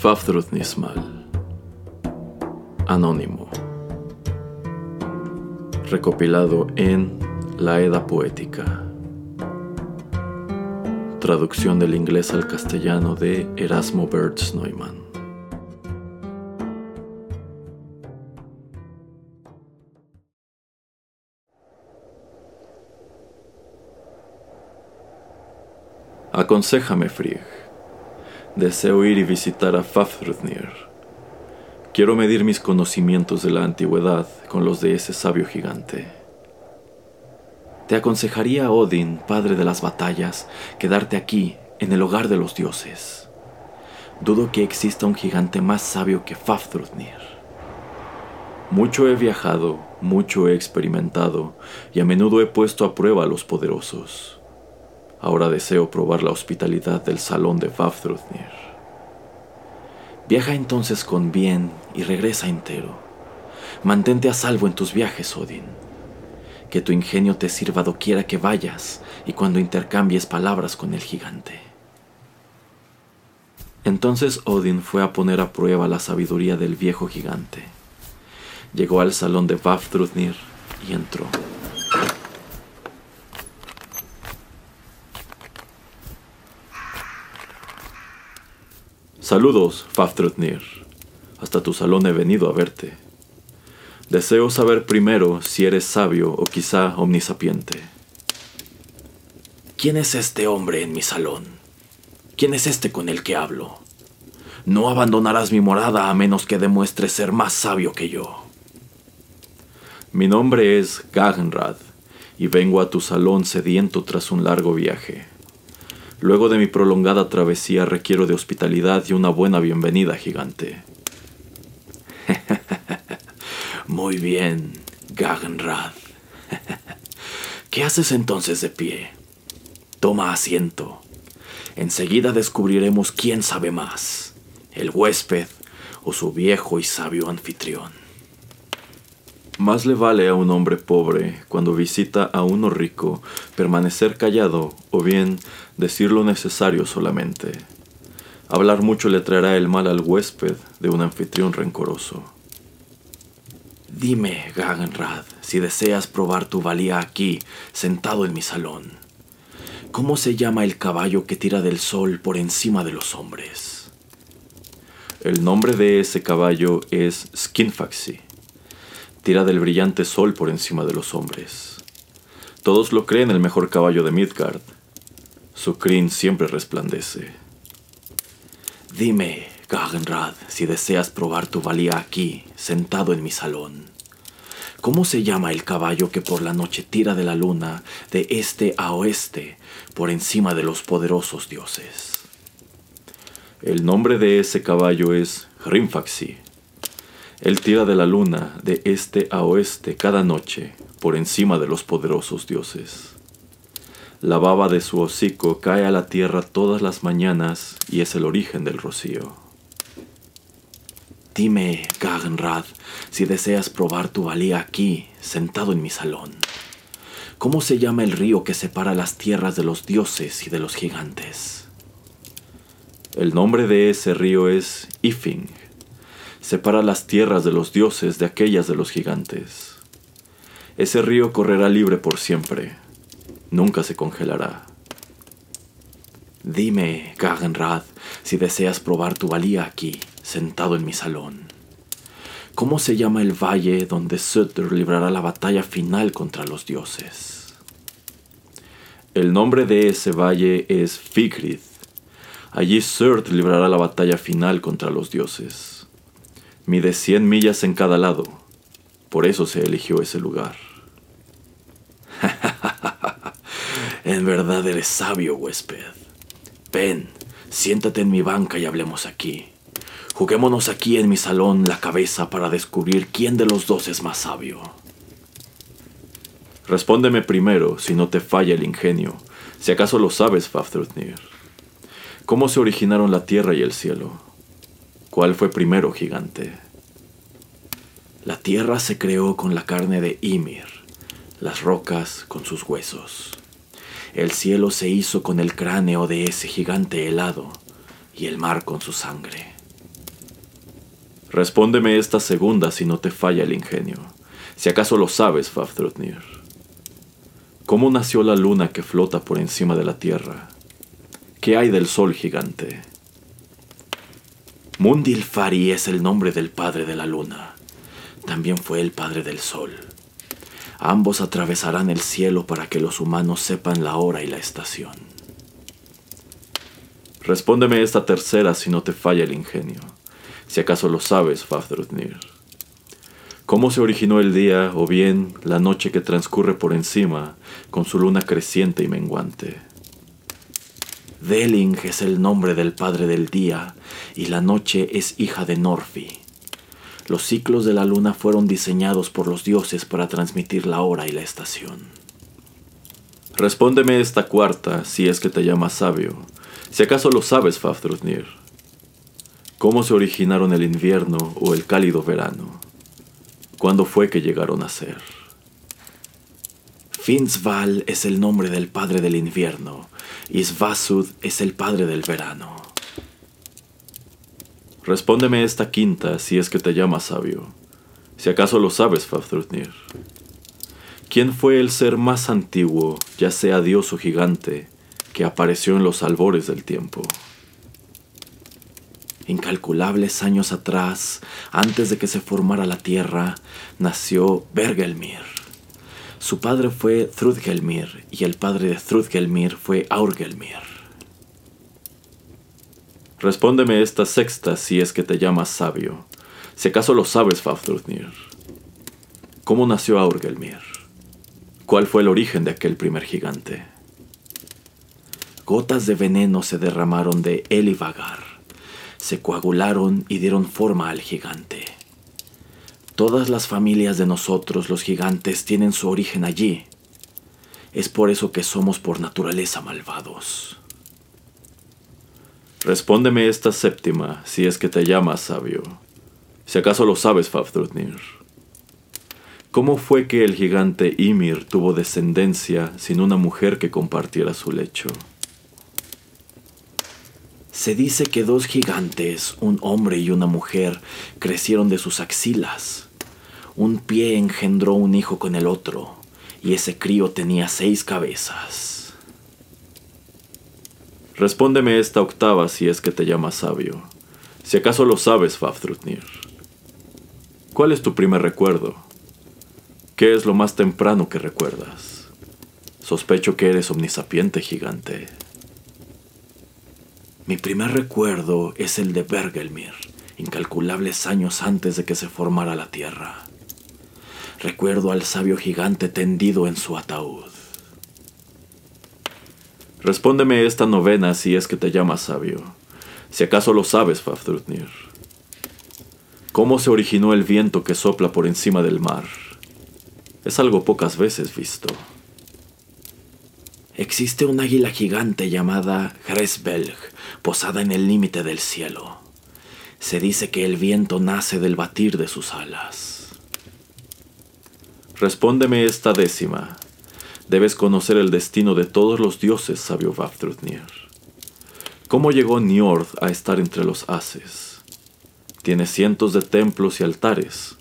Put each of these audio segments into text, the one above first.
Fafdrutnismal Anónimo Recopilado en La Edda Poética. Traducción del inglés al castellano de Erasmo Bertz Neumann. Aconsejame, Frigg Deseo ir y visitar a Fafhrudnir. Quiero medir mis conocimientos de la antigüedad con los de ese sabio gigante. Te aconsejaría Odin, padre de las batallas, quedarte aquí, en el hogar de los dioses. Dudo que exista un gigante más sabio que Fafhrudnir. Mucho he viajado, mucho he experimentado, y a menudo he puesto a prueba a los poderosos. Ahora deseo probar la hospitalidad del salón de Vafthrudnir. Viaja entonces con bien y regresa entero. Mantente a salvo en tus viajes, Odin. Que tu ingenio te sirva doquiera que vayas y cuando intercambies palabras con el gigante. Entonces Odin fue a poner a prueba la sabiduría del viejo gigante. Llegó al salón de Vafthrudnir y entró. Saludos, Faftrotnir. Hasta tu salón he venido a verte. Deseo saber primero si eres sabio o quizá omnisapiente. ¿Quién es este hombre en mi salón? ¿Quién es este con el que hablo? No abandonarás mi morada a menos que demuestres ser más sabio que yo. Mi nombre es Gagenrad y vengo a tu salón sediento tras un largo viaje. Luego de mi prolongada travesía requiero de hospitalidad y una buena bienvenida, gigante. Muy bien, Gagenrad. ¿Qué haces entonces de pie? Toma asiento. Enseguida descubriremos quién sabe más, el huésped o su viejo y sabio anfitrión. Más le vale a un hombre pobre, cuando visita a uno rico, permanecer callado o bien decir lo necesario solamente. Hablar mucho le traerá el mal al huésped de un anfitrión rencoroso. Dime, Gagenrad, si deseas probar tu valía aquí, sentado en mi salón. ¿Cómo se llama el caballo que tira del sol por encima de los hombres? El nombre de ese caballo es Skinfaxi tira del brillante sol por encima de los hombres. Todos lo creen el mejor caballo de Midgard. Su crin siempre resplandece. Dime, Gagenrad, si deseas probar tu valía aquí, sentado en mi salón. ¿Cómo se llama el caballo que por la noche tira de la luna de este a oeste por encima de los poderosos dioses? El nombre de ese caballo es Hrimfaxi, él tira de la luna de este a oeste cada noche por encima de los poderosos dioses. La baba de su hocico cae a la tierra todas las mañanas y es el origen del rocío. Dime, Gagenrad, si deseas probar tu valía aquí, sentado en mi salón. ¿Cómo se llama el río que separa las tierras de los dioses y de los gigantes? El nombre de ese río es Ifing separa las tierras de los dioses de aquellas de los gigantes. Ese río correrá libre por siempre, nunca se congelará. Dime, Gagenrad, si deseas probar tu valía aquí, sentado en mi salón. ¿Cómo se llama el valle donde Sutter librará la batalla final contra los dioses? El nombre de ese valle es Figrid. Allí Surt librará la batalla final contra los dioses. Mide 100 millas en cada lado. Por eso se eligió ese lugar. en verdad eres sabio, huésped. Ven, siéntate en mi banca y hablemos aquí. Juguémonos aquí en mi salón la cabeza para descubrir quién de los dos es más sabio. Respóndeme primero, si no te falla el ingenio, si acaso lo sabes, Fafnir. ¿Cómo se originaron la tierra y el cielo? ¿Cuál fue primero, gigante? La tierra se creó con la carne de Ymir, las rocas con sus huesos. El cielo se hizo con el cráneo de ese gigante helado y el mar con su sangre. Respóndeme esta segunda si no te falla el ingenio, si acaso lo sabes, Fafnir. ¿Cómo nació la luna que flota por encima de la tierra? ¿Qué hay del sol gigante? Mundilfari es el nombre del padre de la luna. También fue el padre del sol. Ambos atravesarán el cielo para que los humanos sepan la hora y la estación. Respóndeme esta tercera si no te falla el ingenio, si acaso lo sabes, Fafnir. ¿Cómo se originó el día o bien la noche que transcurre por encima con su luna creciente y menguante? Deling es el nombre del padre del día y la noche es hija de Norfi. Los ciclos de la luna fueron diseñados por los dioses para transmitir la hora y la estación. Respóndeme esta cuarta si es que te llamas sabio, si acaso lo sabes, Fafnir. ¿Cómo se originaron el invierno o el cálido verano? ¿Cuándo fue que llegaron a ser? Finsval es el nombre del padre del invierno y Svasud es el padre del verano. Respóndeme esta quinta si es que te llamas sabio, si acaso lo sabes, Fafnir. ¿Quién fue el ser más antiguo, ya sea dios o gigante, que apareció en los albores del tiempo? Incalculables años atrás, antes de que se formara la tierra, nació Bergelmir. Su padre fue Thrudgelmir y el padre de Thrudgelmir fue Aurgelmir. Respóndeme esta sexta si es que te llamas sabio, si acaso lo sabes, Fafnir. ¿Cómo nació Aurgelmir? ¿Cuál fue el origen de aquel primer gigante? Gotas de veneno se derramaron de Elivagar se coagularon y dieron forma al gigante. Todas las familias de nosotros, los gigantes, tienen su origen allí. Es por eso que somos por naturaleza malvados. Respóndeme esta séptima, si es que te llamas sabio. Si acaso lo sabes, Fafnir. ¿Cómo fue que el gigante Ymir tuvo descendencia sin una mujer que compartiera su lecho? Se dice que dos gigantes, un hombre y una mujer, crecieron de sus axilas. Un pie engendró un hijo con el otro, y ese crío tenía seis cabezas. Respóndeme esta octava si es que te llamas sabio. Si acaso lo sabes, Fafnir. ¿Cuál es tu primer recuerdo? ¿Qué es lo más temprano que recuerdas? Sospecho que eres omnisapiente gigante. Mi primer recuerdo es el de Bergelmir, incalculables años antes de que se formara la tierra. Recuerdo al sabio gigante tendido en su ataúd. Respóndeme esta novena si es que te llamas sabio, si acaso lo sabes, Fafnir. ¿Cómo se originó el viento que sopla por encima del mar? Es algo pocas veces visto. Existe un águila gigante llamada Hresbelg, posada en el límite del cielo. Se dice que el viento nace del batir de sus alas. Respóndeme esta décima. Debes conocer el destino de todos los dioses, sabio Vafthrudnir. ¿Cómo llegó Njord a estar entre los haces? Tiene cientos de templos y altares,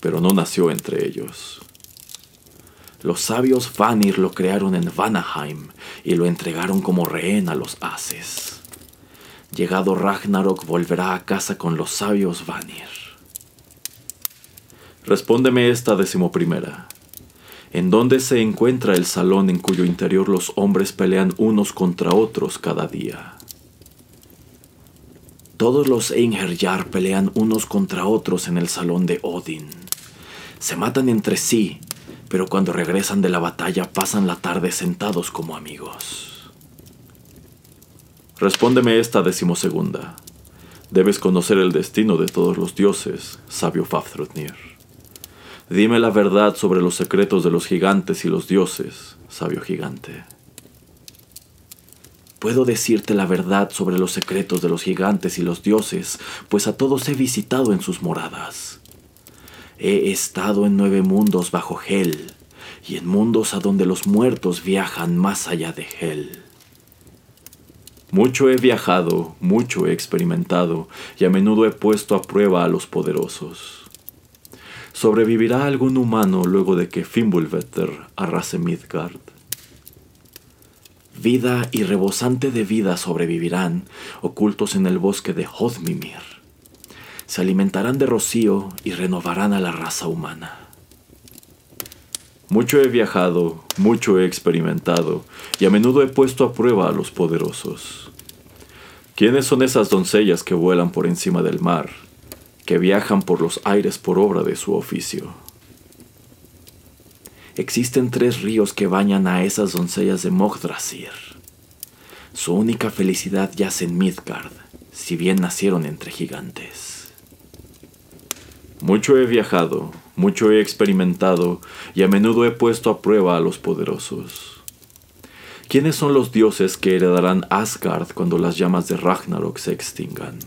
pero no nació entre ellos. Los sabios Vanir lo crearon en Vanaheim y lo entregaron como rehén a los haces. Llegado Ragnarok volverá a casa con los sabios Vanir. Respóndeme esta decimoprimera. ¿En dónde se encuentra el salón en cuyo interior los hombres pelean unos contra otros cada día? Todos los Einherjar pelean unos contra otros en el salón de Odin. Se matan entre sí pero cuando regresan de la batalla pasan la tarde sentados como amigos. Respóndeme esta decimosegunda. Debes conocer el destino de todos los dioses, sabio Fafnir. Dime la verdad sobre los secretos de los gigantes y los dioses, sabio gigante. Puedo decirte la verdad sobre los secretos de los gigantes y los dioses, pues a todos he visitado en sus moradas. He estado en nueve mundos bajo Hel, y en mundos a donde los muertos viajan más allá de Hel. Mucho he viajado, mucho he experimentado, y a menudo he puesto a prueba a los poderosos. ¿Sobrevivirá algún humano luego de que Fimbulvetter arrase Midgard? Vida y rebosante de vida sobrevivirán, ocultos en el bosque de Hodmimir. Se alimentarán de rocío y renovarán a la raza humana. Mucho he viajado, mucho he experimentado, y a menudo he puesto a prueba a los poderosos. ¿Quiénes son esas doncellas que vuelan por encima del mar, que viajan por los aires por obra de su oficio? Existen tres ríos que bañan a esas doncellas de Mogdrasir. Su única felicidad yace en Midgard, si bien nacieron entre gigantes. Mucho he viajado, mucho he experimentado y a menudo he puesto a prueba a los poderosos. ¿Quiénes son los dioses que heredarán Asgard cuando las llamas de Ragnarok se extingan?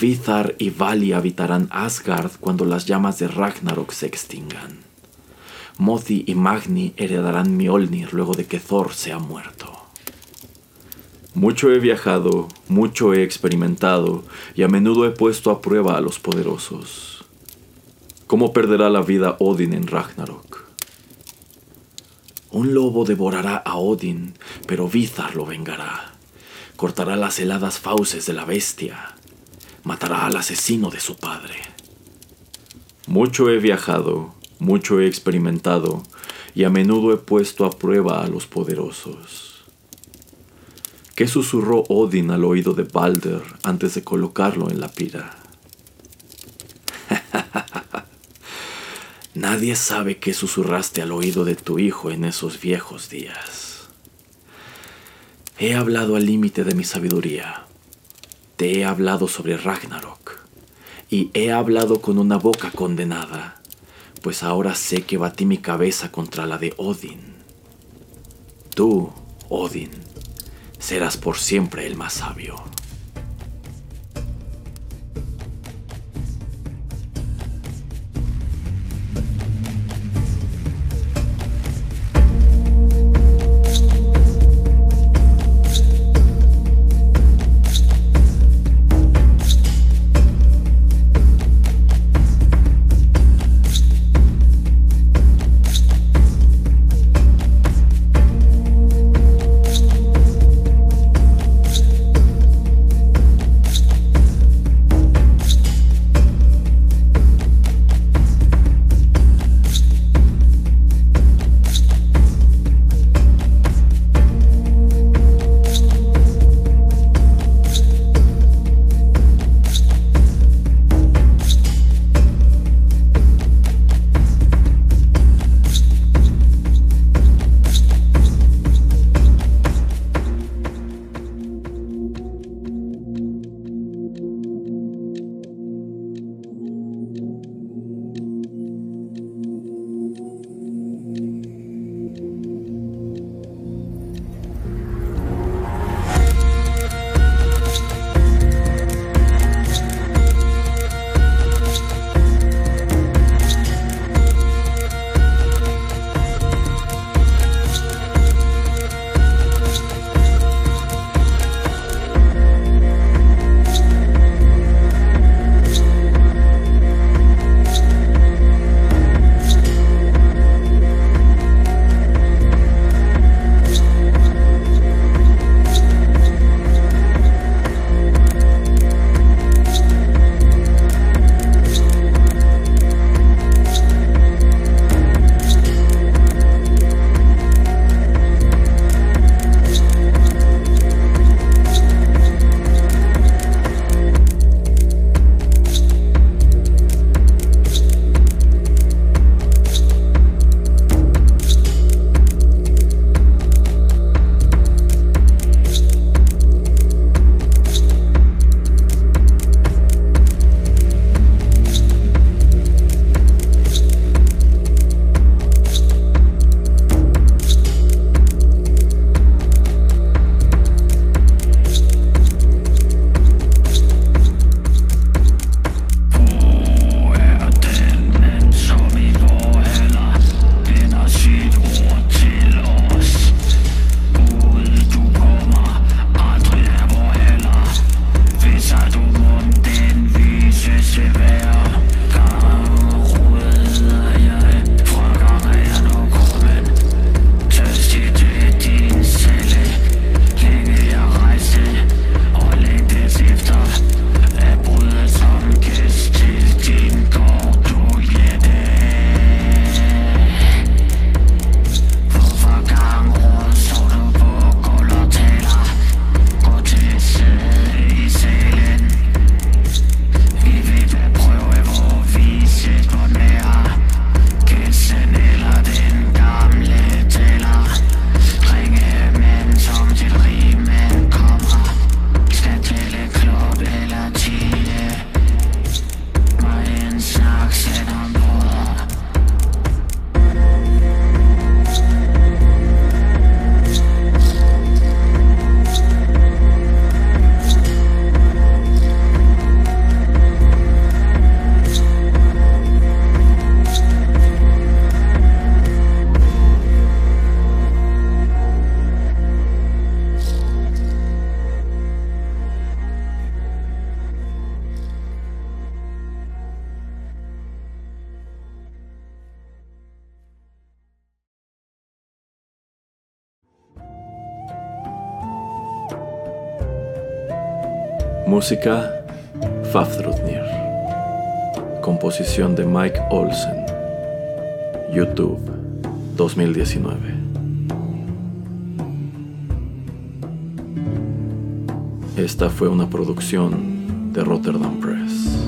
Vithar y Vali habitarán Asgard cuando las llamas de Ragnarok se extingan. Mothi y Magni heredarán Mjolnir luego de que Thor sea muerto. Mucho he viajado, mucho he experimentado y a menudo he puesto a prueba a los poderosos. ¿Cómo perderá la vida Odin en Ragnarok? Un lobo devorará a Odin, pero Vizar lo vengará. Cortará las heladas fauces de la bestia. Matará al asesino de su padre. Mucho he viajado, mucho he experimentado, y a menudo he puesto a prueba a los poderosos. ¿Qué susurró Odin al oído de Balder antes de colocarlo en la pira? Nadie sabe qué susurraste al oído de tu hijo en esos viejos días. He hablado al límite de mi sabiduría. Te he hablado sobre Ragnarok. Y he hablado con una boca condenada, pues ahora sé que batí mi cabeza contra la de Odin. Tú, Odin, serás por siempre el más sabio. Música Fafdrutnir. Composición de Mike Olsen. YouTube 2019. Esta fue una producción de Rotterdam Press.